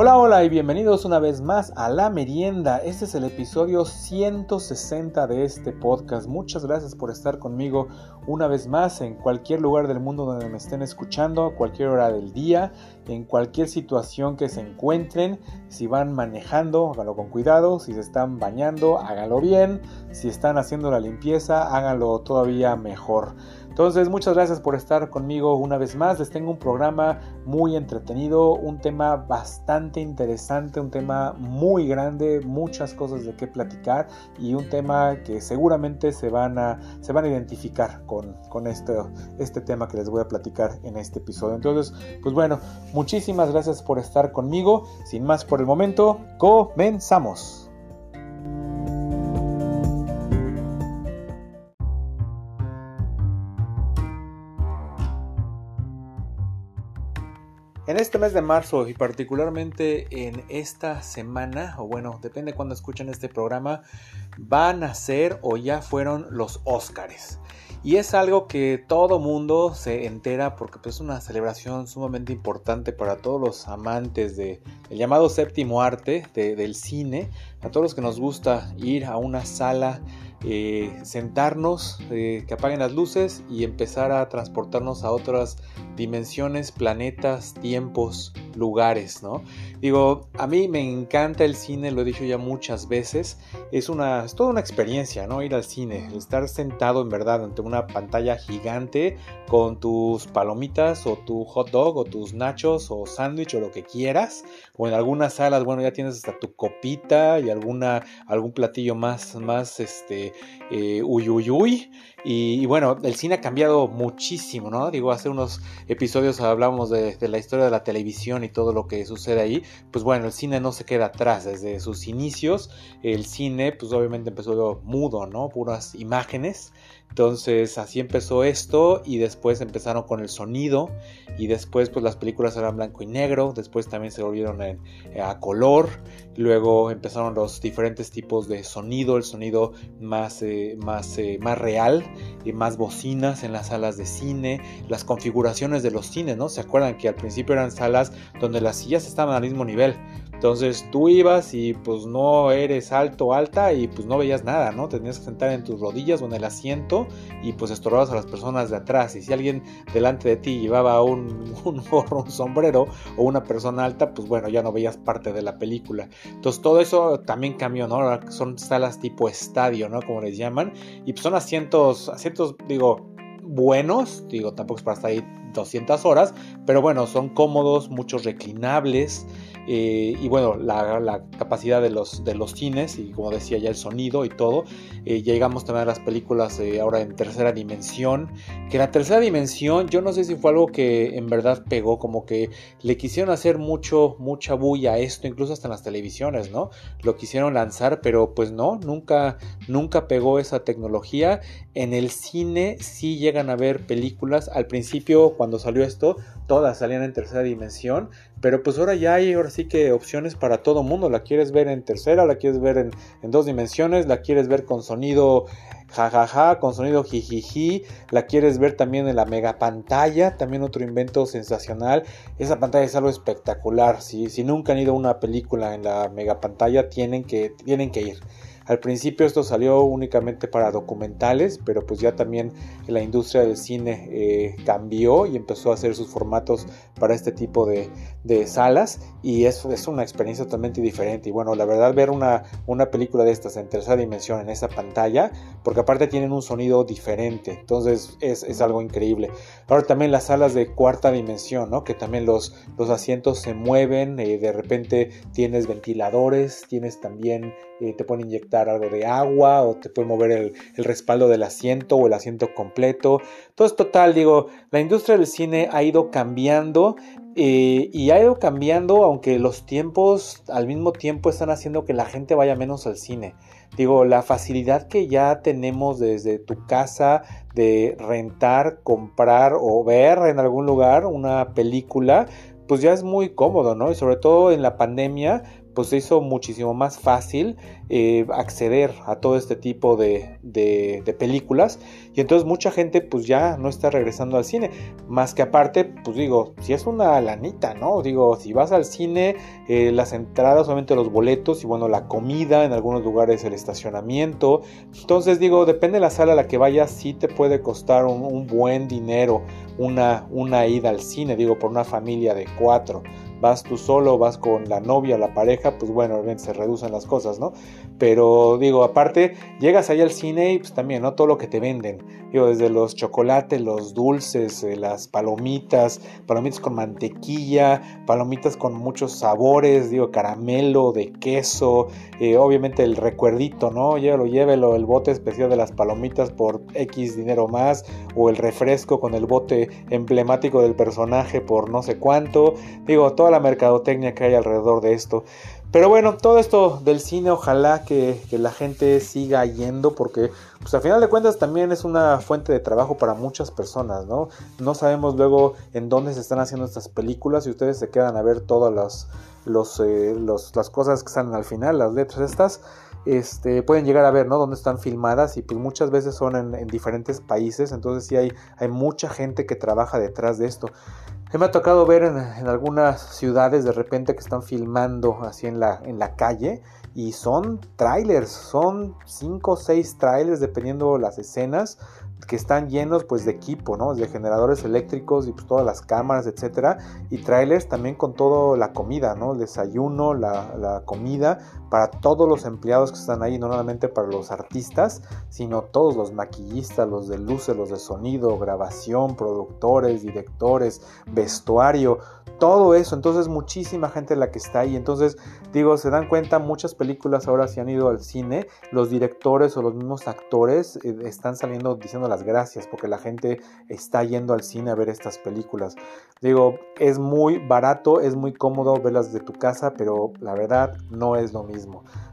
Hola, hola y bienvenidos una vez más a La Merienda. Este es el episodio 160 de este podcast. Muchas gracias por estar conmigo una vez más en cualquier lugar del mundo donde me estén escuchando, a cualquier hora del día, en cualquier situación que se encuentren. Si van manejando, háganlo con cuidado. Si se están bañando, háganlo bien. Si están haciendo la limpieza, háganlo todavía mejor. Entonces, muchas gracias por estar conmigo una vez más. Les tengo un programa muy entretenido, un tema bastante interesante, un tema muy grande, muchas cosas de qué platicar y un tema que seguramente se van a, se van a identificar con, con este, este tema que les voy a platicar en este episodio. Entonces, pues bueno, muchísimas gracias por estar conmigo. Sin más por el momento, comenzamos. En este mes de marzo y particularmente en esta semana, o bueno, depende cuando escuchen este programa, van a ser o ya fueron los Óscares. Y es algo que todo mundo se entera porque pues, es una celebración sumamente importante para todos los amantes del llamado séptimo arte del cine, a todos los que nos gusta ir a una sala eh, sentarnos, eh, que apaguen las luces y empezar a transportarnos a otras dimensiones, planetas, tiempos, lugares, ¿no? Digo, a mí me encanta el cine, lo he dicho ya muchas veces, es una, es toda una experiencia, ¿no? Ir al cine, estar sentado en verdad ante una pantalla gigante con tus palomitas o tu hot dog o tus nachos o sándwich o lo que quieras, o en algunas salas, bueno, ya tienes hasta tu copita y alguna, algún platillo más, más, este, eh, uy, uy, uy. Y, bueno, el cine ha cambiado muchísimo, ¿no? Digo, hace unos episodios hablamos de, la historia de la televisión y todo lo que sucede ahí. Pues bueno, el cine no se queda atrás. Desde sus inicios, el cine, pues obviamente empezó mudo, ¿no? Puras imágenes. Entonces así empezó esto y después empezaron con el sonido y después pues las películas eran blanco y negro, después también se volvieron a color, luego empezaron los diferentes tipos de sonido, el sonido más, eh, más, eh, más real y más bocinas en las salas de cine, las configuraciones de los cines, ¿no? ¿Se acuerdan que al principio eran salas donde las sillas estaban al mismo nivel? Entonces tú ibas y pues no eres alto alta y pues no veías nada, ¿no? Tenías que sentar en tus rodillas o en el asiento y pues estorbabas a las personas de atrás. Y si alguien delante de ti llevaba un, un gorro, un sombrero o una persona alta, pues bueno, ya no veías parte de la película. Entonces todo eso también cambió, ¿no? Son salas tipo estadio, ¿no? Como les llaman. Y pues son asientos, asientos, digo, buenos, digo, tampoco es para estar ahí 200 horas, pero bueno, son cómodos, muchos reclinables eh, y bueno, la, capacidad de los, de los cines y como decía ya el sonido y todo. Eh, llegamos también a las películas eh, ahora en tercera dimensión, que la tercera dimensión yo no sé si fue algo que en verdad pegó, como que le quisieron hacer mucho, mucha bulla a esto, incluso hasta en las televisiones, ¿no? Lo quisieron lanzar, pero pues no, nunca, nunca pegó esa tecnología. En el cine sí llegan a ver películas, al principio cuando salió esto, todas salían en tercera dimensión, pero pues ahora ya hay ahora sí que opciones para todo mundo. La quieres ver en tercera, la quieres ver en, dos dimensiones, la quieres ver con sonido jajaja, con sonido jijiji, la quieres ver también en la mega pantalla, también otro invento sensacional. Esa pantalla es algo espectacular. Si, si nunca han ido a una película en la mega pantalla, tienen que, tienen que ir. Al principio esto salió únicamente para documentales, pero pues ya también la industria del cine eh, cambió y empezó a hacer sus formatos para este tipo de, salas y es, es, una experiencia totalmente diferente. Y bueno, la verdad ver una, una película de estas en tercera dimensión en esa pantalla, porque aparte tienen un sonido diferente, entonces es, algo increíble. Ahora también las salas de cuarta dimensión, ¿no? que también los, los asientos se mueven, eh, de repente tienes ventiladores, tienes también, eh, te pueden inyectar algo de agua o te puede mover el, respaldo del asiento o el asiento completo. Todo es total, digo, la industria del cine ha ido cambiando eh, y ha ido cambiando aunque los tiempos al mismo tiempo están haciendo que la gente vaya menos al cine. Digo, la facilidad que ya tenemos desde tu casa de rentar, comprar o ver en algún lugar una película, pues ya es muy cómodo, ¿no? Y sobre todo en la pandemia, pues se hizo muchísimo más fácil eh, acceder a todo este tipo de, películas. Y entonces mucha gente pues ya no está regresando al cine, más que aparte, pues digo, si es una lanita, ¿no? Digo, si vas al cine, eh, las entradas, obviamente los boletos y bueno, la comida, en algunos lugares el estacionamiento, entonces digo, depende de la sala a la que vayas, sí te puede costar un, un buen dinero una, una ida al cine, digo, por una familia de cuatro vas tú solo, vas con la novia, la pareja, pues bueno, obviamente se reducen las cosas, ¿no? Pero digo, aparte, llegas ahí al cine y pues también, ¿no? Todo lo que te venden, digo, desde los chocolates, los dulces, eh, las palomitas, palomitas con mantequilla, palomitas con muchos sabores, digo, caramelo, de queso, eh, obviamente el recuerdito, ¿no? Llévelo, llévelo, el bote especial de las palomitas por X dinero más, o el refresco con el bote emblemático del personaje por no sé cuánto, digo, todo la mercadotecnia que hay alrededor de esto. Pero bueno, todo esto del cine, ojalá que, la gente siga yendo porque, pues al final de cuentas también es una fuente de trabajo para muchas personas, ¿no? No sabemos luego en dónde se están haciendo estas películas y ustedes se quedan a ver todas las, los, eh, las cosas que salen al final, las letras estas. Este, pueden llegar a ver, ¿no? Dónde están filmadas y pues muchas veces son en, en diferentes países, entonces sí hay, hay mucha gente que trabaja detrás de esto. Me ha tocado ver en, algunas ciudades de repente que están filmando así en la, en la calle y son trailers, son 5 o 6 trailers dependiendo las escenas que están llenos pues de equipo, ¿no? De generadores eléctricos y pues todas las cámaras, etcétera, y trailers también con toda la comida, ¿no? El desayuno, la, la, comida para todos los empleados que están ahí, no solamente para los artistas, sino todos los maquillistas, los de luces, los de sonido, grabación, productores, directores, vestuario, todo eso. Entonces muchísima gente la que está ahí. Entonces digo, se dan cuenta, muchas películas ahora se han ido al cine, los directores o los mismos actores eh, están saliendo diciendo las gracias porque la gente está yendo al cine a ver estas películas. Digo, es muy barato, es muy cómodo verlas de tu casa, pero la verdad no es lo mismo.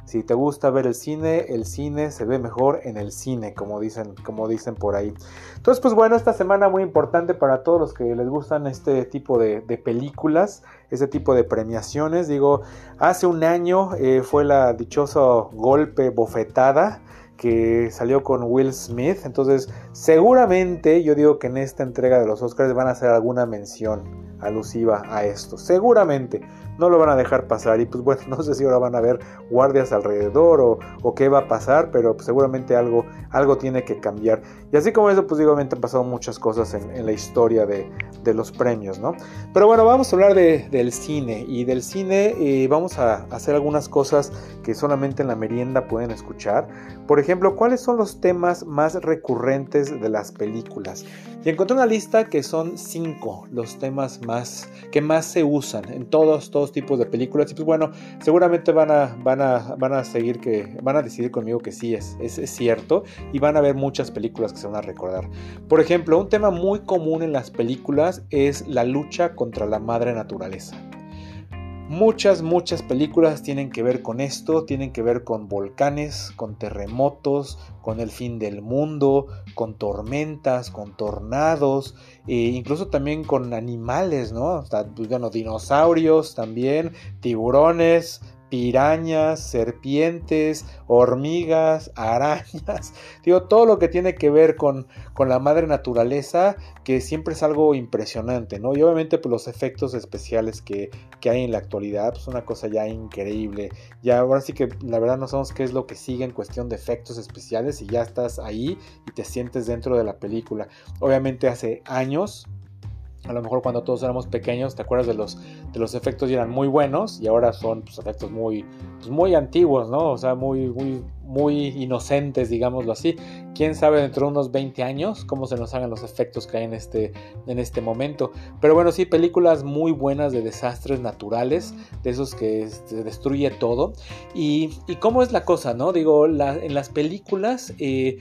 Si te gusta ver el cine, el cine se ve mejor en el cine, como dicen, como dicen por ahí. Entonces, pues bueno, esta semana muy importante para todos los que les gustan este tipo de, películas, este tipo de premiaciones. Digo, hace un año eh, fue la dichosa golpe bofetada que salió con Will Smith. Entonces, seguramente yo digo que en esta entrega de los Oscars van a hacer alguna mención alusiva a esto. Seguramente no lo van a dejar pasar. Y pues bueno, no sé si ahora van a haber guardias alrededor o, qué va a pasar, pero pues, seguramente algo, algo tiene que cambiar. Y así como eso, pues digo, han pasado muchas cosas en, la historia de, los premios, ¿no? Pero bueno, vamos a hablar del cine. Y del cine eh, vamos a hacer algunas cosas que solamente en la merienda pueden escuchar. Por ejemplo, ¿cuáles son los temas más recurrentes de las películas? Y encontré una lista que son cinco los temas más que más se usan en todos, todos tipos de películas. Y pues bueno, seguramente van a, van a, van a seguir que, van a decidir conmigo que sí es, es, es cierto. Y van a ver muchas películas que se van a recordar. Por ejemplo, un tema muy común en las películas es la lucha contra la madre naturaleza. Muchas, muchas películas tienen que ver con esto, tienen que ver con volcanes, con terremotos, con el fin del mundo, con tormentas, con tornados, e incluso también con animales, ¿no? Pues, bueno, dinosaurios también, tiburones, pirañas, serpientes, hormigas, arañas, digo, todo lo que tiene que ver con, con, la madre naturaleza, que siempre es algo impresionante, ¿no? Y obviamente pues, los efectos especiales que, que hay en la actualidad, pues una cosa ya increíble. Ya ahora sí que la verdad no sabemos qué es lo que sigue en cuestión de efectos especiales y ya estás ahí y te sientes dentro de la película. Obviamente hace años a lo mejor cuando todos éramos pequeños, te acuerdas de los, de los efectos y eran muy buenos y ahora son pues, efectos muy, pues, muy antiguos, ¿no? O sea, muy, muy, muy inocentes, digámoslo así. Quién sabe dentro de unos 20 años cómo se nos hagan los efectos que hay en este, en este momento. Pero bueno, sí, películas muy buenas de desastres naturales, de esos que se destruye todo. Y, y cómo es la cosa, ¿no? Digo, en las películas eh,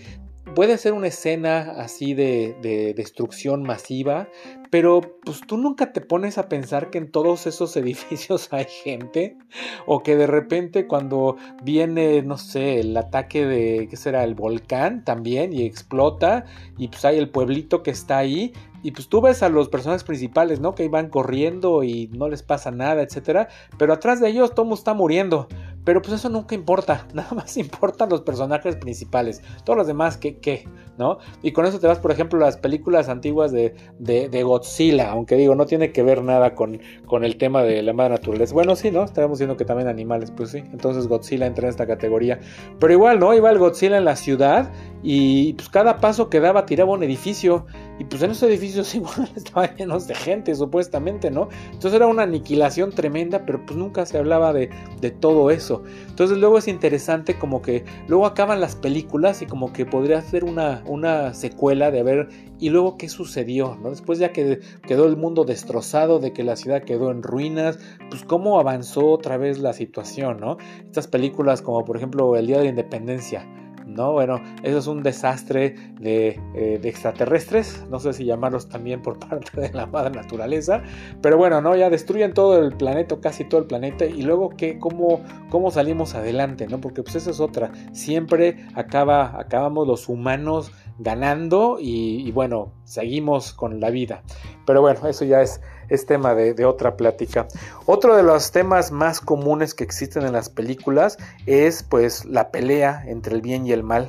puede ser una escena así de, de, destrucción masiva, pero pues tú nunca te pones a pensar que en todos esos edificios hay gente o que de repente cuando viene, no sé, el ataque de, ¿qué será? El volcán también y explota y pues hay el pueblito que está ahí y pues tú ves a los personajes principales, ¿no? Que van corriendo y no les pasa nada, etcétera, pero atrás de ellos todo está muriendo Pero pues eso nunca importa, nada más importan los personajes principales. Todos los demás, ¿qué? qué ¿No? Y con eso te vas, por ejemplo, las películas antiguas de, de, Godzilla, aunque digo, no tiene que ver nada con, con el tema de la madre naturaleza. Bueno, sí, ¿no? Estamos diciendo que también animales, pues sí. Entonces Godzilla entra en esta categoría. Pero igual, ¿no? Iba el Godzilla en la ciudad y pues cada paso que daba tiraba un edificio. Y pues en esos edificios igual estaban llenos de gente, supuestamente, ¿no? Entonces era una aniquilación tremenda, pero pues nunca se hablaba de, de todo eso. Entonces luego es interesante como que luego acaban las películas y como que podría ser una, una secuela de ver y luego qué sucedió, ¿no? Después ya que quedó el mundo destrozado, de que la ciudad quedó en ruinas, pues cómo avanzó otra vez la situación, ¿no? Estas películas como por ejemplo El Día de la Independencia, ¿no? Bueno, eso es un desastre eh, de, extraterrestres, no sé si llamarlos también por parte de la madre naturaleza, pero bueno, ¿no? Ya destruyen todo el planeta, casi todo el planeta, y luego, ¿qué, cómo, cómo salimos adelante, ¿no? Porque pues esa es otra, siempre acaba, acabamos los humanos ganando y, bueno, seguimos con la vida. Pero bueno, eso ya es, es tema de, otra plática. Otro de los temas más comunes que existen en las películas es pues la pelea entre el bien y el mal.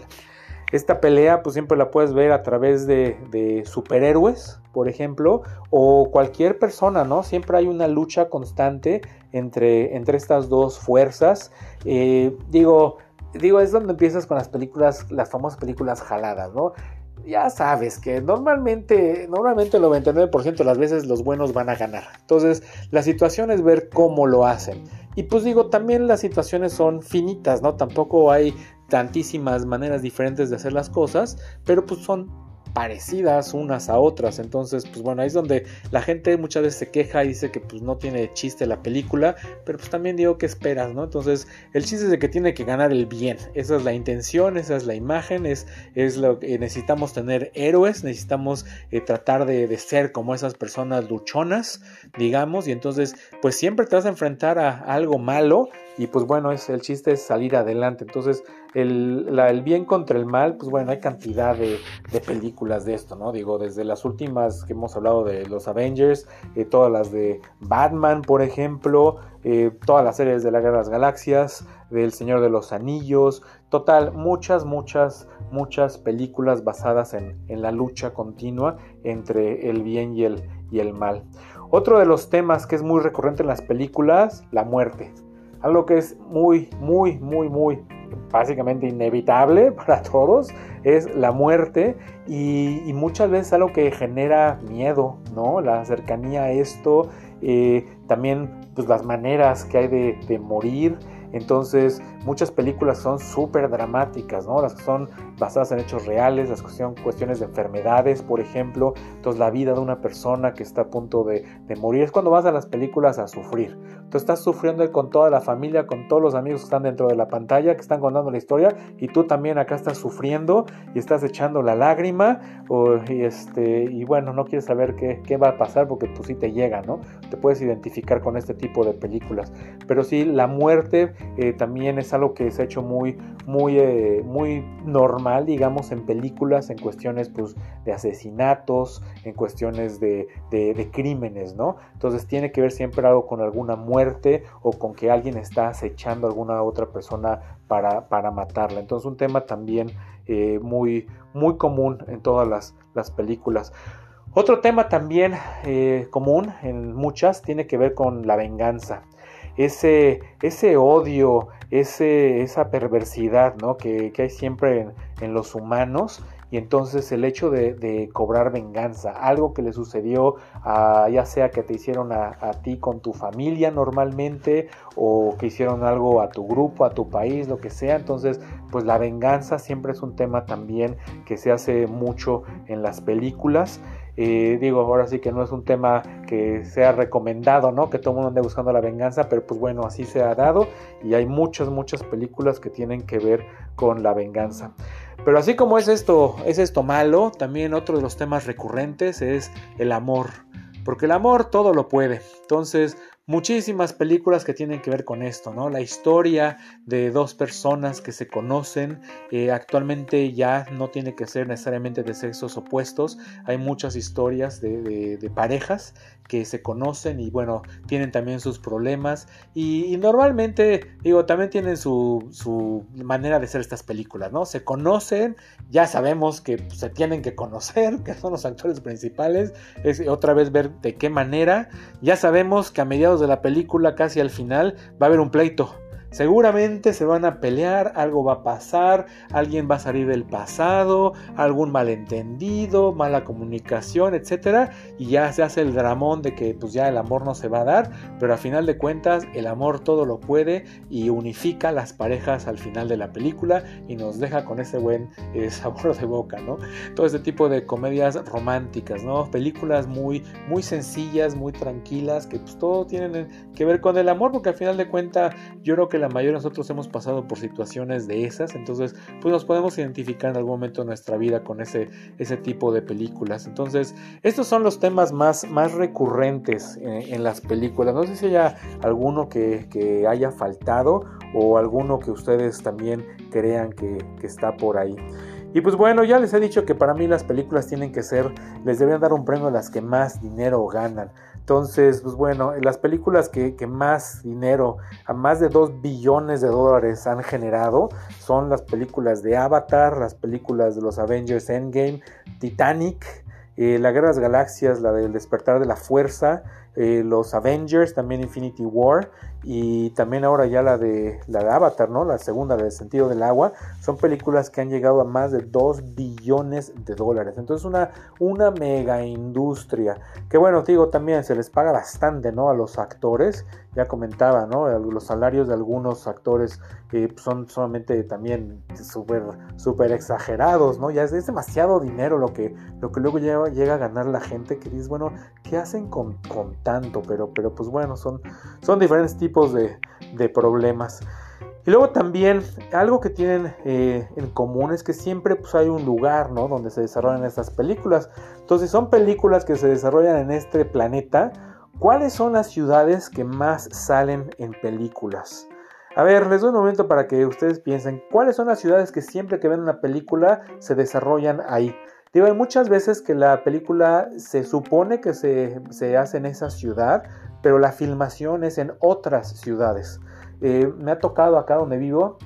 Esta pelea pues siempre la puedes ver a través de, superhéroes, por ejemplo, o cualquier persona, ¿no? Siempre hay una lucha constante entre, entre estas dos fuerzas. Eh, digo, digo, es donde empiezas con las películas, las famosas películas jaladas, ¿no? Ya sabes que normalmente, normalmente el 99% de las veces los buenos van a ganar. Entonces, la situación es ver cómo lo hacen. Y pues digo, también las situaciones son finitas, ¿no? Tampoco hay tantísimas maneras diferentes de hacer las cosas, pero pues son parecidas unas a otras. Entonces, pues bueno, ahí es donde la gente muchas veces se queja y dice que pues no tiene chiste la película, pero pues también digo que esperas, ¿no? Entonces, el chiste es de que tiene que ganar el bien. Esa es la intención, esa es la imagen, es, es lo que necesitamos tener héroes, necesitamos eh, tratar de, de, ser como esas personas luchonas, digamos, y entonces, pues siempre te vas a enfrentar a algo malo y pues bueno, es, el chiste es salir adelante. Entonces, el, bien contra el mal, pues bueno, hay cantidad de, películas de esto, ¿no? Digo, desde las últimas que hemos hablado de los Avengers, eh, todas las de Batman, por ejemplo, eh, todas las series de la Guerra de las Galaxias, del Señor de los Anillos, total, muchas, muchas, muchas películas basadas en, en la lucha continua entre el bien y el, y el mal. Otro de los temas que es muy recurrente en las películas, la muerte. Algo que es muy, muy, muy, muy básicamente inevitable para todos es la muerte y, muchas veces algo que genera miedo, ¿no? La cercanía a esto, eh, también pues las maneras que hay de, de morir, entonces, muchas películas son súper dramáticas, ¿no? Las que son basadas en hechos reales, las cuestiones, cuestiones de enfermedades, por ejemplo. Entonces, la vida de una persona que está a punto de, morir es cuando vas a las películas a sufrir. Tú estás sufriendo con toda la familia, con todos los amigos que están dentro de la pantalla, que están contando la historia, y tú también acá estás sufriendo y estás echando la lágrima, y, este, y bueno, no quieres saber qué, qué va a pasar porque pues sí te llega, ¿no? Te puedes identificar con este tipo de películas. Pero sí, la muerte eh, también es algo que se ha hecho muy, muy, eh, muy normal, digamos, en películas, en cuestiones pues, de asesinatos, en cuestiones de, crímenes, ¿no? Entonces tiene que ver siempre algo con alguna muerte o con que alguien está acechando a alguna otra persona para, para matarla. Entonces un tema también eh, muy, muy común en todas las, las películas. Otro tema también común en muchas tiene que ver con la venganza ese, ese odio, ese, esa perversidad ¿no? que, hay siempre en, los humanos y entonces el hecho de, cobrar venganza, algo que le sucedió a, ya sea que te hicieron a, a, ti con tu familia normalmente o que hicieron algo a tu grupo, a tu país, lo que sea, entonces pues la venganza siempre es un tema también que se hace mucho en las películas eh, digo, ahora sí que no es un tema que sea recomendado, ¿no? Que todo el mundo ande buscando la venganza, pero pues bueno, así se ha dado y hay muchas, muchas películas que tienen que ver con la venganza. Pero así como es esto, es esto malo, también otro de los temas recurrentes es el amor. Porque el amor todo lo puede. Entonces, muchísimas películas que tienen que ver con esto, ¿no? La historia de dos personas que se conocen, eh, actualmente ya no tiene que ser necesariamente de sexos opuestos, hay muchas historias de, parejas que se conocen y bueno, tienen también sus problemas y, normalmente, digo, también tienen su, su, manera de hacer estas películas, ¿no? Se conocen, ya sabemos que se tienen que conocer, que son los actores principales, es otra vez ver de qué manera, ya sabemos que a mediados de la película, casi al final, va a haber un pleito. Seguramente se van a pelear, algo va a pasar, alguien va a salir del pasado, algún malentendido, mala comunicación, etcétera, y ya se hace el dramón de que pues ya el amor no se va a dar, pero a final de cuentas el amor todo lo puede y unifica las parejas al final de la película y nos deja con ese buen eh, sabor de boca, ¿no? Todo este tipo de comedias románticas, ¿no? Películas muy muy sencillas, muy tranquilas, que pues todo tienen que ver con el amor, porque al final de cuentas yo creo que la mayoría de nosotros hemos pasado por situaciones de esas, entonces pues nos podemos identificar en algún momento de nuestra vida con ese, ese tipo de películas. Entonces, estos son los temas más, más recurrentes en, las películas. No sé si haya alguno que, que, haya faltado o alguno que ustedes también crean que, que está por ahí. Y pues bueno, ya les he dicho que para mí las películas tienen que ser, les deberían dar un premio a las que más dinero ganan. Entonces, pues bueno, las películas que, más dinero, a más de 2 billones de dólares han generado, son las películas de Avatar, las películas de los Avengers Endgame, Titanic, eh, La Guerra de las Galaxias, la del Despertar de la Fuerza, eh, los Avengers, también Infinity War y también ahora ya la de la de Avatar, ¿no? La segunda del sentido del agua, son películas que han llegado a más de 2 billones de dólares. Entonces una, una mega industria. Que bueno, digo, también se les paga bastante, ¿no? A los actores. Ya comentaba, ¿no? Los salarios de algunos actores eh, son solamente también súper super exagerados, ¿no? Ya es, demasiado dinero lo que, lo que luego llega, llega a ganar la gente que dice, bueno, ¿qué hacen con, con tanto? Pero, pero pues bueno, son, son diferentes tipos de, problemas. Y luego también algo que tienen eh, en común es que siempre pues, hay un lugar ¿no? donde se desarrollan estas películas. Entonces son películas que se desarrollan en este planeta. ¿Cuáles son las ciudades que más salen en películas? A ver, les doy un momento para que ustedes piensen cuáles son las ciudades que siempre que ven una película se desarrollan ahí. Digo, hay muchas veces que la película se supone que se, se hace en esa ciudad, pero la filmación es en otras ciudades. Eh, me ha tocado acá donde vivo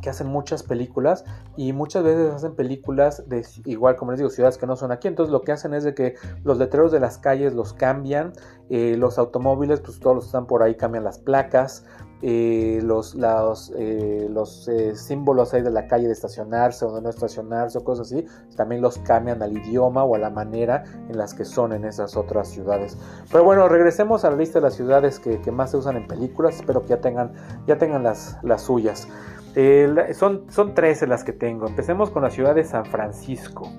que hacen muchas películas y muchas veces hacen películas de igual como les digo ciudades que no son aquí. Entonces lo que hacen es de que los letreros de las calles los cambian eh, los automóviles pues todos los están por ahí cambian las placas eh, los, los, eh, los símbolos ahí de la calle de estacionarse o de no estacionarse o cosas así también los cambian al idioma o a la manera en las que son en esas otras ciudades pero bueno regresemos a la lista de las ciudades que, que más se usan en películas espero que ya tengan ya tengan las, las suyas son, son 13 las que tengo. Empecemos con la ciudad de San Francisco.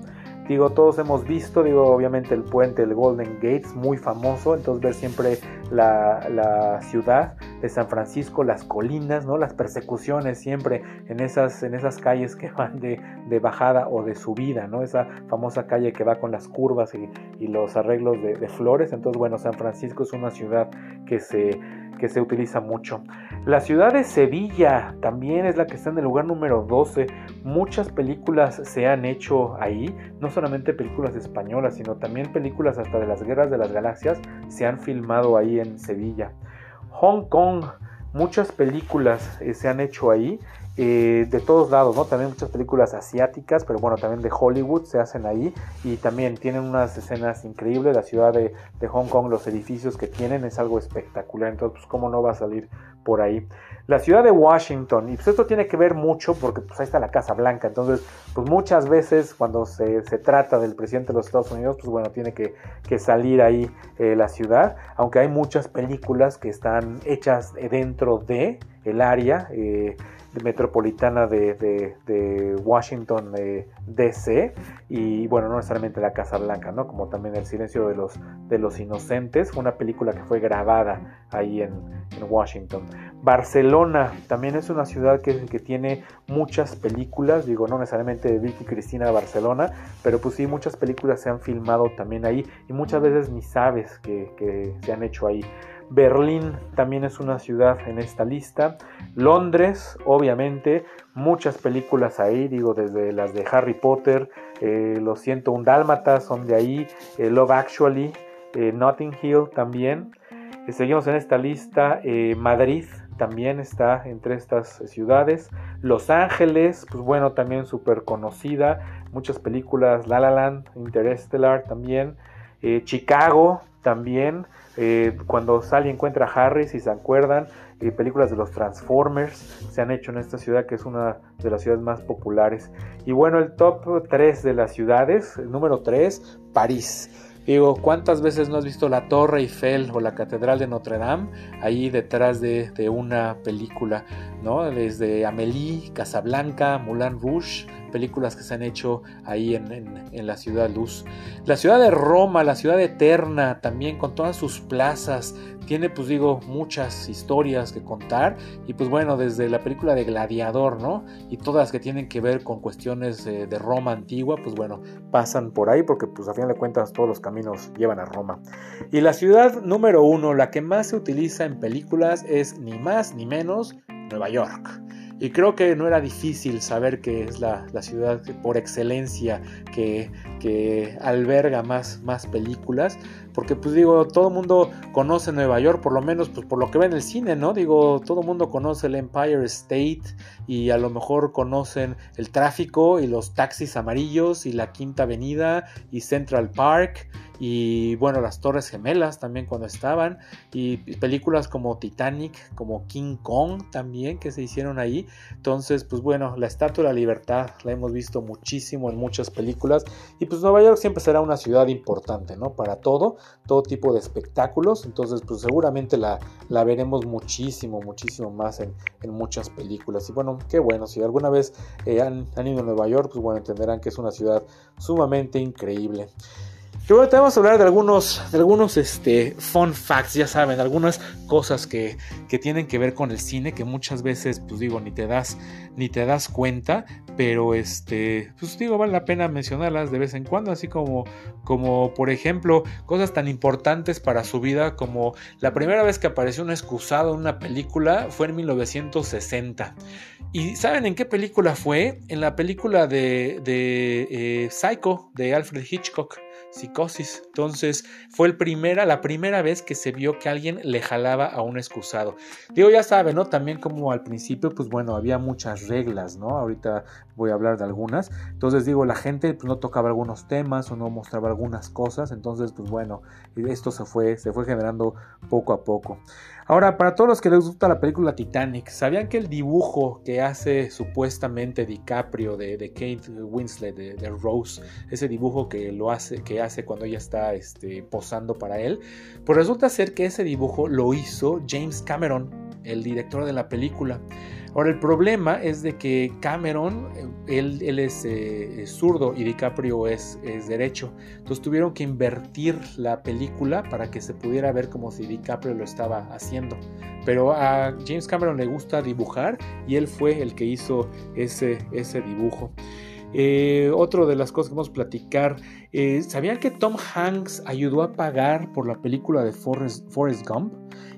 Digo, todos hemos visto, digo, obviamente el puente, el Golden Gates, muy famoso, entonces ver siempre la, ciudad de San Francisco, las colinas, ¿no? Las persecuciones siempre en esas, en esas calles que van de, bajada o de subida, ¿no? Esa famosa calle que va con las curvas y, los arreglos de, de flores, entonces bueno, San Francisco es una ciudad que se que se utiliza mucho. La ciudad de Sevilla también es la que está en el lugar número 12. Muchas películas se han hecho ahí, no solamente películas españolas, sino también películas hasta de las guerras de las galaxias se han filmado ahí en Sevilla. Hong Kong, muchas películas eh, se han hecho ahí. Eh, de todos lados, ¿no? También muchas películas asiáticas, pero bueno, también de Hollywood se hacen ahí y también tienen unas escenas increíbles. La ciudad de, Hong Kong, los edificios que tienen es algo espectacular, entonces, pues, ¿cómo no va a salir por ahí? La ciudad de Washington, y pues esto tiene que ver mucho porque pues ahí está la Casa Blanca, entonces, pues muchas veces cuando se, trata del presidente de los Estados Unidos, pues bueno, tiene que, salir ahí eh, la ciudad, aunque hay muchas películas que están hechas dentro de el área. Eh, metropolitana de, Washington eh, DC y bueno, no necesariamente la Casa Blanca, ¿no? Como también El silencio de los, de los inocentes, fue una película que fue grabada ahí en, en Washington. Barcelona también es una ciudad que, tiene muchas películas, digo, no necesariamente de Vicky Cristina de Barcelona, pero pues sí, muchas películas se han filmado también ahí y muchas veces ni sabes que, que se han hecho ahí. Berlín también es una ciudad en esta lista. Londres, obviamente, muchas películas ahí, digo, desde las de Harry Potter, eh, Lo siento, un Dálmatas son de ahí, eh, Love Actually, eh, Notting Hill también. seguimos en esta lista, Madrid también está entre estas ciudades. Los Ángeles, pues bueno, también súper conocida. Muchas películas, La La Land, Interstellar también. Chicago también. cuando sale y encuentra a Harry, si se acuerdan, películas de los Transformers se han hecho en esta ciudad que es una de las ciudades más populares. Y bueno, el top 3 de las ciudades, número 3, París. Digo, ¿cuántas veces no has visto la Torre Eiffel o la Catedral de Notre Dame ahí detrás de, una película, ¿no? Desde Amélie, Casablanca, Moulin Rouge, películas que se han hecho ahí en, en, la ciudad luz. La ciudad de Roma, la ciudad eterna, también con todas sus plazas, tiene pues digo muchas historias que contar. Y pues bueno desde la película de Gladiador no y todas que tienen que ver con cuestiones de Roma antigua pues bueno pasan por ahí porque pues a fin de cuentas todos los caminos llevan a Roma. Y la ciudad número uno la que más se utiliza en películas es ni más ni menos Nueva York y creo que no era difícil saber que es la, ciudad por excelencia que, que alberga más, más películas porque pues digo, todo el mundo conoce Nueva York, por lo menos pues por lo que ve en el cine, ¿no? Digo, todo el mundo conoce el Empire State y a lo mejor conocen el tráfico y los taxis amarillos y la Quinta Avenida y Central Park y bueno, las Torres Gemelas también cuando estaban y películas como Titanic, como King Kong también que se hicieron ahí. Entonces, pues bueno, la Estatua de la Libertad la hemos visto muchísimo en muchas películas y pues Nueva York siempre será una ciudad importante, ¿no? Para todo todo tipo de espectáculos. Entonces, pues seguramente la, la veremos muchísimo, muchísimo más en, muchas películas. Y bueno, qué bueno, si alguna vez eh, han, han ido a Nueva York, pues bueno, entenderán que es una ciudad sumamente increíble. Y bueno, te vamos a hablar de algunos, de algunos este, fun facts, ya saben, algunas cosas que, que, tienen que ver con el cine, que muchas veces, pues digo, ni te das, ni te das cuenta, pero este, pues digo, vale la pena mencionarlas de vez en cuando, así como, como por ejemplo, cosas tan importantes para su vida como la primera vez que apareció un excusado en una película fue en 1960. ¿Y saben en qué película fue? En la película de, eh, Psycho de Alfred Hitchcock psicosis. Entonces fue el primera, la primera vez que se vio que alguien le jalaba a un excusado. Digo, ya saben, ¿no? También como al principio, pues bueno, había muchas reglas, ¿no? Ahorita voy a hablar de algunas. Entonces digo, la gente pues, no tocaba algunos temas o no mostraba algunas cosas. Entonces, pues bueno, esto se fue, se fue generando poco a poco. Ahora, para todos los que les gusta la película Titanic, ¿sabían que el dibujo que hace supuestamente DiCaprio de, Kate Winslet, de, Rose, ese dibujo que lo hace, que hace cuando ella está este, posando para él, pues resulta ser que ese dibujo lo hizo James Cameron, el director de la película. Ahora, el problema es de que Cameron, él, es, eh, zurdo y DiCaprio es, es, derecho. Entonces tuvieron que invertir la película para que se pudiera ver como si DiCaprio lo estaba haciendo. Pero a James Cameron le gusta dibujar y él fue el que hizo ese, ese dibujo. Eh, otro de las cosas que vamos a platicar, eh, ¿sabían que Tom Hanks ayudó a pagar por la película de Forrest, Forrest Gump?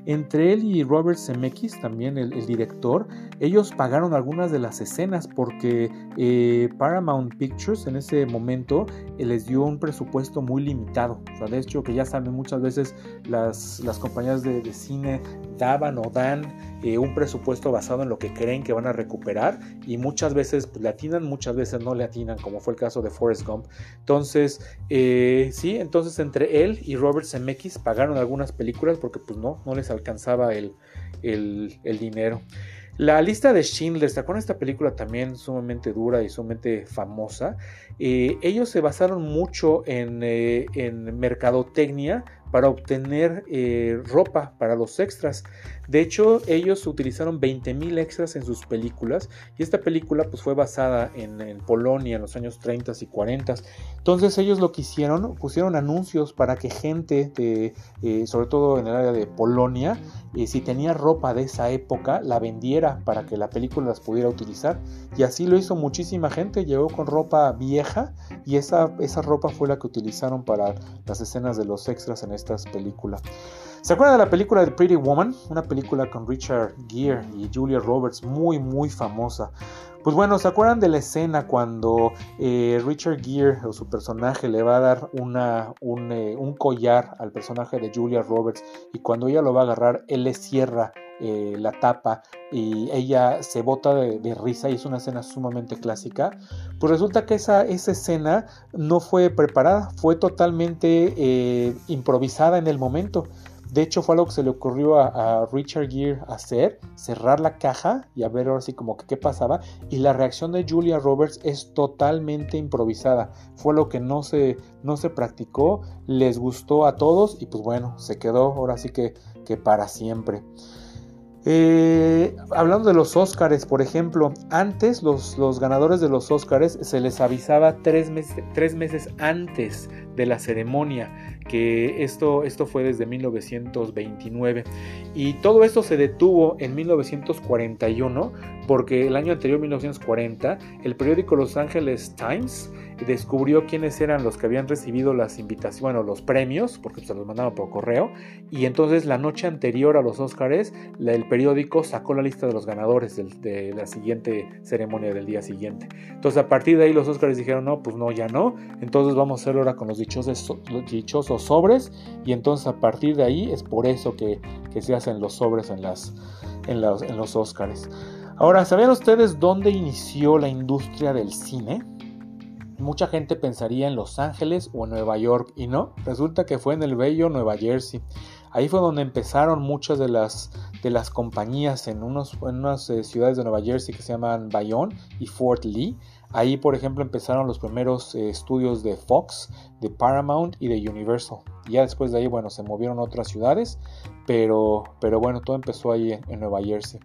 Entre él y Robert Zemeckis, también el, director, ellos pagaron algunas de las escenas porque eh, Paramount Pictures en ese momento eh, les dio un presupuesto muy limitado. O sea, de hecho, que ya saben, muchas veces las, las compañías de, cine daban o dan eh, un presupuesto basado en lo que creen que van a recuperar y muchas veces pues, le atinan, muchas veces no le atinan, como fue el caso de Forrest Gump. Entonces, sí, entonces entre él y Robert Zemeckis pagaron algunas películas porque pues no, no les alcanzaba el, dinero. La lista de Schindler, ¿te acuerdas esta película también sumamente dura y sumamente famosa? Eh, ellos se basaron mucho en, eh, en mercadotecnia para obtener eh, ropa para los extras. De hecho, ellos utilizaron 20.000 extras en sus películas y esta película pues, fue basada en, Polonia en los años 30 y 40. Entonces ellos lo que hicieron, pusieron anuncios para que gente, de, eh, sobre todo en el área de Polonia, eh, si tenía ropa de esa época, la vendiera para que la película las pudiera utilizar. Y así lo hizo muchísima gente, llegó con ropa vieja y esa, esa ropa fue la que utilizaron para las escenas de los extras en estas películas. ¿Se acuerdan de la película de Pretty Woman? Una película con Richard Gere y Julia Roberts, muy, muy famosa. Pues bueno, ¿se acuerdan de la escena cuando eh, Richard Gere o su personaje le va a dar eh, un, collar al personaje de Julia Roberts y cuando ella lo va a agarrar, él le cierra eh, la tapa y ella se bota de, risa y es una escena sumamente clásica, pues resulta que esa, esa escena no fue preparada, fue totalmente improvisada en el momento. De hecho, fue algo que se le ocurrió a, Richard Gere hacer, cerrar la caja y a ver ahora sí como que qué pasaba. Y la reacción de Julia Roberts es totalmente improvisada. Fue lo que no se, no se practicó, les gustó a todos y pues bueno, se quedó ahora sí que, que para siempre. Eh, hablando de los Óscares, por ejemplo, antes los, los, ganadores de los Óscares se les avisaba tres meses, tres meses antes de la ceremonia, que esto, esto fue desde 1929. Y todo esto se detuvo en 1941 porque el año anterior, 1940, el periódico Los Angeles Times descubrió quiénes eran los que habían recibido las invitaciones, bueno, los premios, porque se los mandaban por correo, y entonces la noche anterior a los Óscares, el periódico sacó la lista de los ganadores de, la siguiente ceremonia del día siguiente. Entonces a partir de ahí los Óscares dijeron, no, pues no, ya no, entonces vamos a hacerlo ahora con los dichosos, dichosos sobres, y entonces a partir de ahí es por eso que, se hacen los sobres en, las, en, los, en los Óscares. Ahora, ¿sabían ustedes dónde inició la industria del cine? Mucha gente pensaría en Los Ángeles o en Nueva York y no, resulta que fue en el bello Nueva Jersey. Ahí fue donde empezaron muchas de las, de las compañías en, unos, en unas eh, ciudades de Nueva Jersey que se llaman Bayonne y Fort Lee. Ahí, por ejemplo, empezaron los primeros eh, estudios de Fox, de Paramount y de Universal. ya después de ahí, bueno, se movieron a otras ciudades, pero, pero bueno, todo empezó ahí en Nueva Jersey.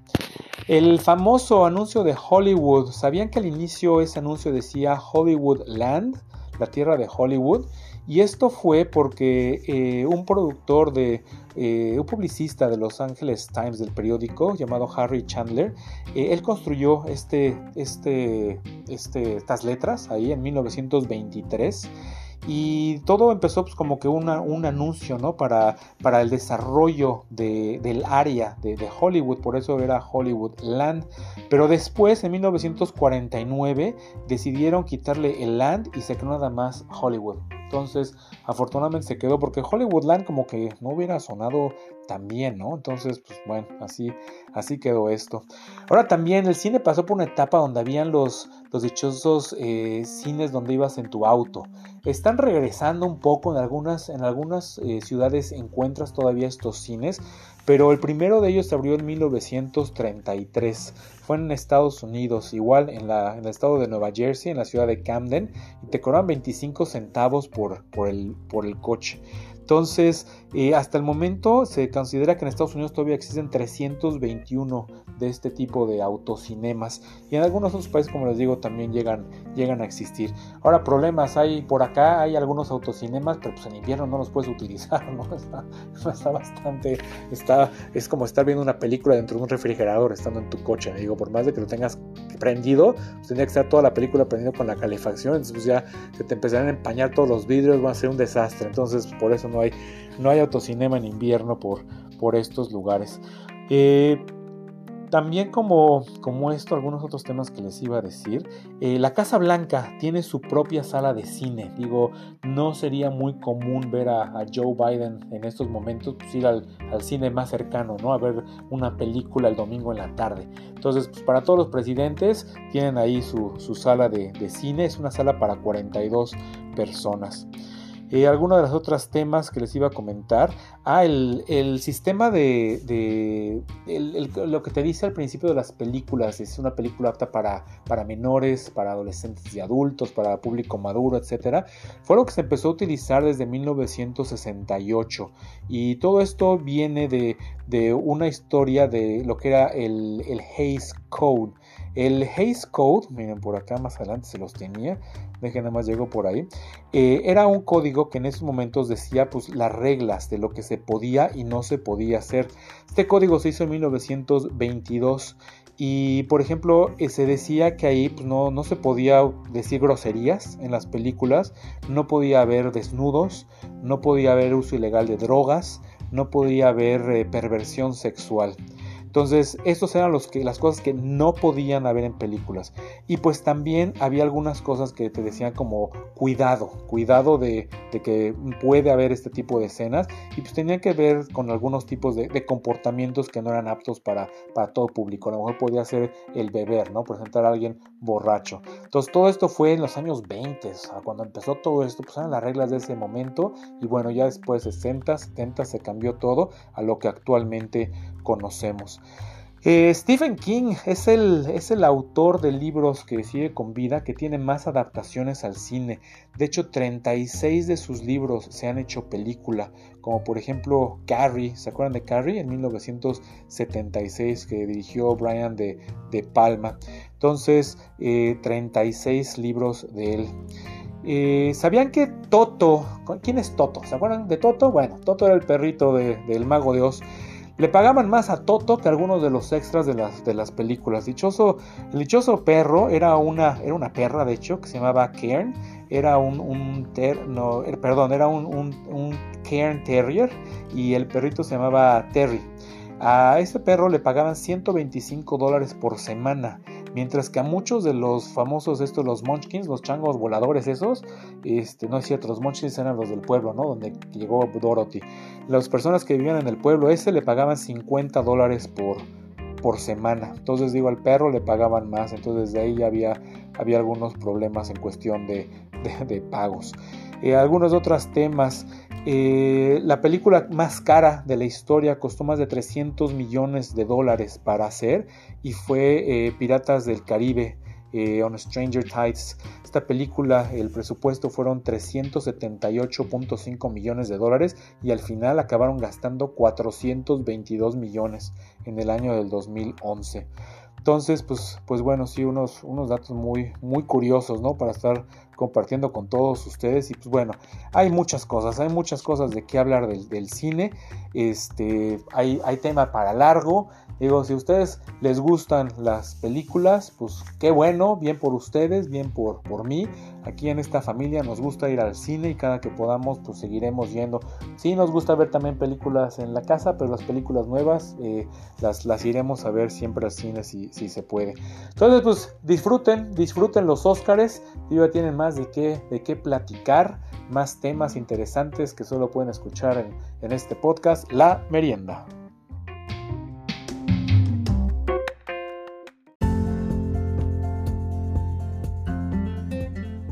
El famoso anuncio de Hollywood, ¿sabían que al inicio ese anuncio decía Hollywood Land, la tierra de Hollywood? Y esto fue porque eh, un productor de, eh, un publicista de Los Angeles Times del periódico llamado Harry Chandler, eh, él construyó este, este, este, estas letras ahí en 1923 y todo empezó pues, como que un anuncio ¿no? para, para el desarrollo de, del área de, Hollywood, por eso era Hollywood Land. Pero después, en 1949, decidieron quitarle el land y se quedó nada más Hollywood. Entonces, afortunadamente se quedó porque Hollywoodland como que no hubiera sonado tan bien, ¿no? Entonces, pues bueno, así, así quedó esto. Ahora también el cine pasó por una etapa donde habían los, los dichosos eh, cines donde ibas en tu auto. Están regresando un poco en algunas, en algunas eh, ciudades encuentras todavía estos cines, pero el primero de ellos se abrió en 1933. Fue en Estados Unidos, igual en, la, en el estado de Nueva Jersey, en la ciudad de Camden, y te cobran 25 centavos por, por, el, por el coche. Entonces, eh, hasta el momento se considera que en Estados Unidos todavía existen 321 de este tipo de autocinemas y en algunos otros países, como les digo, también llegan, llegan a existir. Ahora, problemas hay por acá, hay algunos autocinemas, pero pues en invierno no los puedes utilizar, ¿no? Está, bastante, está, es como estar viendo una película dentro de un refrigerador estando en tu coche, digo, por más de que lo tengas prendido, pues tendría que estar toda la película prendido con la calefacción, entonces pues ya se te empezarán a empañar todos los vidrios, va a ser un desastre, entonces por eso no no hay autocinema en invierno por, por estos lugares. Eh, también como, como esto, algunos otros temas que les iba a decir, eh, la Casa Blanca tiene su propia sala de cine. Digo, no sería muy común ver a, Joe Biden en estos momentos pues, ir al, cine más cercano, ¿no? A ver una película el domingo en la tarde. Entonces, pues, para todos los presidentes tienen ahí su, sala de, de cine. Es una sala para 42 personas. Eh, algunos de los otros temas que les iba a comentar. Ah, el, sistema de, lo que te dice al principio de las películas, es una película apta para, para menores, para adolescentes y adultos, para público maduro, etc. Fue lo que se empezó a utilizar desde 1968. Y todo esto viene de, una historia de lo que era el, el Hays Code. El Hays Code, miren por acá más adelante se los tenía, dejen nada más llego por ahí, eh, era un código que en esos momentos decía pues las reglas de lo que se podía y no se podía hacer. Este código se hizo en 1922 y por ejemplo eh, se decía que ahí pues, no, no se podía decir groserías en las películas, no podía haber desnudos, no podía haber uso ilegal de drogas, no podía haber eh, perversión sexual. Entonces, estos eran los que, las cosas que no podían haber en películas. Y pues también había algunas cosas que te decían como cuidado, cuidado de, que puede haber este tipo de escenas. Y pues tenían que ver con algunos tipos de, comportamientos que no eran aptos para, para todo público. A lo mejor podía ser el beber, ¿no? Presentar a alguien borracho. Entonces, todo esto fue en los años 20, cuando empezó todo esto, pues eran las reglas de ese momento. Y bueno, ya después de 60, 70 se cambió todo a lo que actualmente conocemos. Eh, Stephen King es el, es el autor de libros que sigue con vida, que tiene más adaptaciones al cine. De hecho, 36 de sus libros se han hecho película, como por ejemplo Carrie, ¿se acuerdan de Carrie? En 1976 que dirigió Brian de, Palma. Entonces, 36 eh, libros de él. Eh, ¿Sabían que Toto, quién es Toto? ¿Se acuerdan de Toto? Bueno, Toto era el perrito del mago de Oz. Le pagaban más a Toto que algunos de los extras de las, de las películas. Dichoso, el dichoso perro era una, era una perra, de hecho, que se llamaba Cairn. Era un, un no, er, perdón, era un, un, Cairn Terrier y el perrito se llamaba Terry. A este perro le pagaban 125 dólares por semana Mientras que a muchos de los famosos, estos, los Munchkins, los changos voladores esos, este, no es cierto, los Munchkins eran los del pueblo, ¿no? Donde llegó Dorothy. Las personas que vivían en el pueblo ese le pagaban 50 dólares por, por semana. Entonces digo, al perro le pagaban más. Entonces de ahí había, había algunos problemas en cuestión de, pagos. Eh, algunos otros temas. Eh, la película más cara de la historia costó más de 300 millones de dólares para hacer y fue eh, Piratas del Caribe. Eh, on Stranger Tides. Esta película, el presupuesto fueron 378.5 millones de dólares y al final acabaron gastando 422 millones en el año del 2011. Entonces, pues, pues bueno, sí, unos, unos datos muy, muy curiosos, ¿no? Para estar compartiendo con todos ustedes. Y pues bueno, hay muchas cosas, hay muchas cosas de qué hablar del, cine. Este, hay, hay tema para largo. Digo, si ustedes les gustan las películas, pues qué bueno, bien por ustedes, bien por, por mí. Aquí en esta familia nos gusta ir al cine y cada que podamos, pues seguiremos yendo. Sí, nos gusta ver también películas en la casa, pero las películas nuevas eh, las, las iremos a ver siempre al cine si, si se puede. Entonces, pues disfruten, disfruten los Óscares. Ya tienen más de qué, de qué platicar, más temas interesantes que solo pueden escuchar en, este podcast, La Merienda.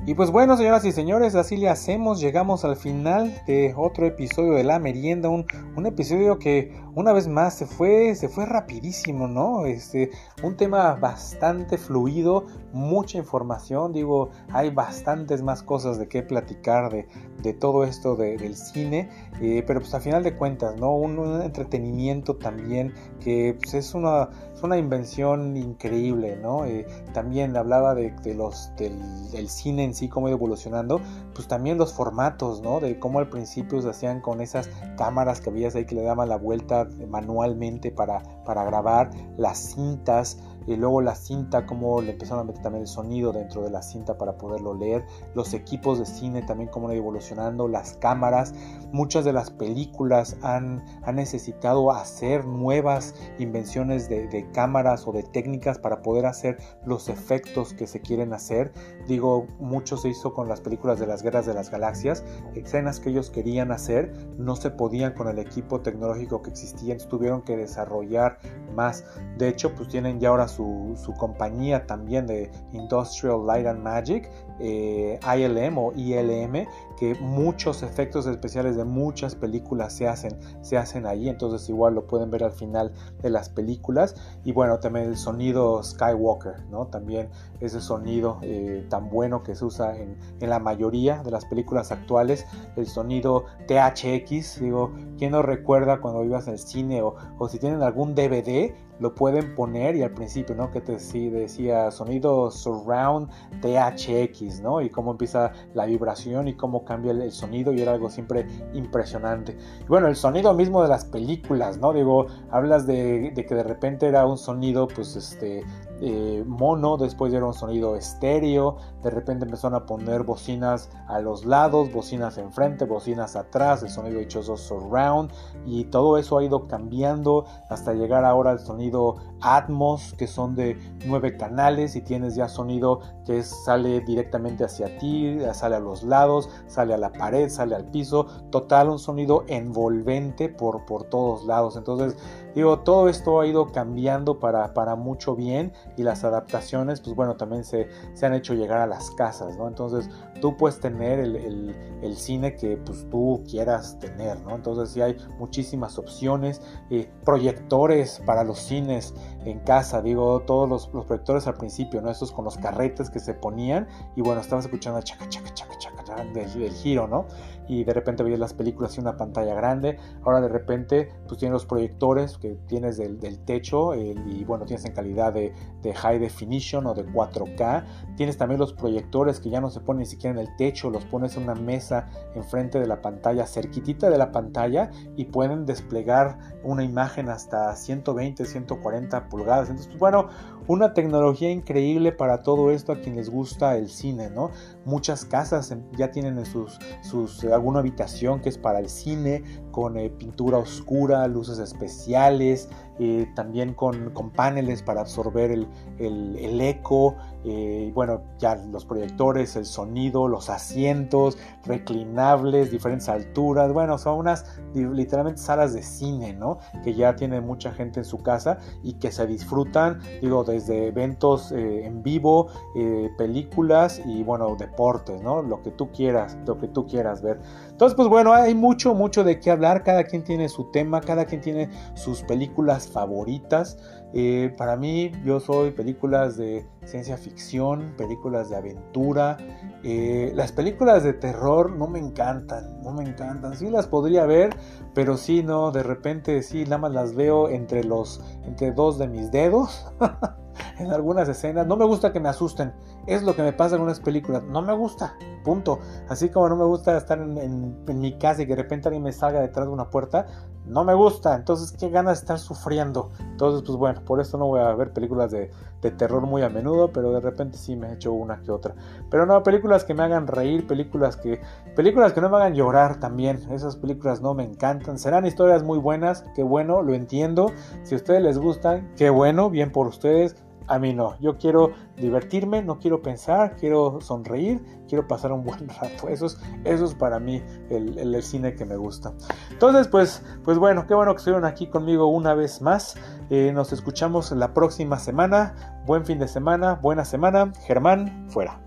Y pues bueno, señoras y señores, así le hacemos. Llegamos al final de otro episodio de La Merienda. Un, un episodio que una vez más se fue, se fue rapidísimo, ¿no? Este, un tema bastante fluido, mucha información. Digo, hay bastantes más cosas de qué platicar de, de todo esto del cine. Eh, pero pues a final de cuentas, ¿no? Un, entretenimiento también que pues, es una una invención increíble, ¿no? Eh, también hablaba de, los, del, cine en sí, cómo iba evolucionando, pues también los formatos, ¿no? De cómo al principio se hacían con esas cámaras que habías ahí que le daban la vuelta manualmente para, para grabar, las cintas, y luego la cinta, cómo le empezaron a meter también el sonido dentro de la cinta para poderlo leer, los equipos de cine también cómo han ido evolucionando, las cámaras, muchas de las películas han, han necesitado hacer nuevas invenciones de, de, cámaras o de técnicas para poder hacer los efectos que se quieren hacer. Digo, mucho se hizo con las películas de las guerras de las galaxias, escenas que ellos querían hacer, no se podían con el equipo tecnológico que existía, tuvieron que desarrollar más. De hecho, pues tienen ya ahora su, compañía también de Industrial Light and Magic, eh, ILM o ILM, que muchos efectos especiales de muchas películas se hacen, se hacen ahí, entonces igual lo pueden ver al final de las películas. Y bueno, también el sonido Skywalker, ¿no? También ese sonido eh, tan bueno que se usa en, en, la mayoría de las películas actuales, el sonido THX, digo, ¿quién no recuerda cuando ibas al cine o, o si tienen algún DVD? Lo pueden poner y al principio ¿no? Que te decía sonido surround THX, ¿no? Y cómo empieza la vibración y cómo cambia el, sonido y era algo siempre impresionante. Y bueno, el sonido mismo de las películas, ¿no? Digo, hablas de, de que de repente era un sonido, pues, este, eh, mono, después un sonido estéreo, de repente empezaron a poner bocinas a los lados, bocinas enfrente, bocinas atrás, el sonido dichoso surround y todo eso ha ido cambiando hasta llegar ahora al sonido Atmos, que son de nueve canales y tienes ya sonido que sale directamente hacia ti, sale a los lados, sale a la pared, sale al piso, total un sonido envolvente por, por todos lados. Entonces, digo, todo esto ha ido cambiando para, para mucho bien y las adaptaciones, pues bueno, también se, se han hecho llegar a las casas, ¿no? Entonces, tú puedes tener el, el, cine que pues tú quieras tener, ¿no? Entonces, sí hay muchísimas opciones, eh, proyectores para los cines, en casa, digo, todos los, proyectores al principio, ¿no? Estos con los carretes que se ponían y bueno, estabas escuchando chaca, chaca, chaca, chaca, del, del giro, ¿no? y de repente veías las películas en una pantalla grande. Ahora de repente pues tienes los proyectores que tienes del, techo y bueno, tienes en calidad de, high definition o de 4K. Tienes también los proyectores que ya no se ponen ni siquiera en el techo, los pones en una mesa enfrente de la pantalla, cerquitita de la pantalla y pueden desplegar una imagen hasta 120, 140 pulgadas. Entonces, pues, bueno, una tecnología increíble para todo esto a quien les gusta el cine, ¿no? Muchas casas ya tienen en sus, sus alguna habitación que es para el cine, con eh, pintura oscura, luces especiales, eh, también con, paneles para absorber el, el, eco, eh, bueno, ya los proyectores, el sonido, los asientos, reclinables, diferentes alturas, bueno, son unas literalmente salas de cine, ¿no? Que ya tiene mucha gente en su casa y que se disfrutan, digo, desde eventos eh, en vivo, películas y bueno, deportes, ¿no? Lo que tú quieras, lo que tú quieras ver. Entonces, pues bueno, hay mucho, mucho de qué hablar, cada quien tiene su tema, cada quien tiene sus películas favoritas. Eh, para mí, yo soy películas de ciencia ficción, películas de aventura. Eh, las películas de terror no me encantan, no me encantan. Sí las podría ver, pero sí, no, de repente sí, nada más las veo entre los, entre dos de mis dedos. en algunas escenas. No me gusta que me asusten. Es lo que me pasa en unas películas. No me gusta. Punto. Así como no me gusta estar en, mi casa y que de repente alguien me salga detrás de una puerta. No me gusta. Entonces, qué ganas de estar sufriendo. Entonces, pues bueno, por eso no voy a ver películas de, de terror muy a menudo. Pero de repente sí me he hecho una que otra. Pero no, películas que me hagan reír. Películas que, películas que no me hagan llorar también. Esas películas no me encantan. Serán historias muy buenas. Qué bueno, lo entiendo. Si a ustedes les gustan, qué bueno. Bien por ustedes a mí no. Yo quiero divertirme, no quiero pensar, quiero sonreír, quiero pasar un buen rato. Eso es, eso es para mí el, cine que me gusta. Entonces, pues, pues bueno, qué bueno que estuvieron aquí conmigo una vez más. Eh, nos escuchamos la próxima semana. Buen fin de semana, buena semana. Germán, fuera.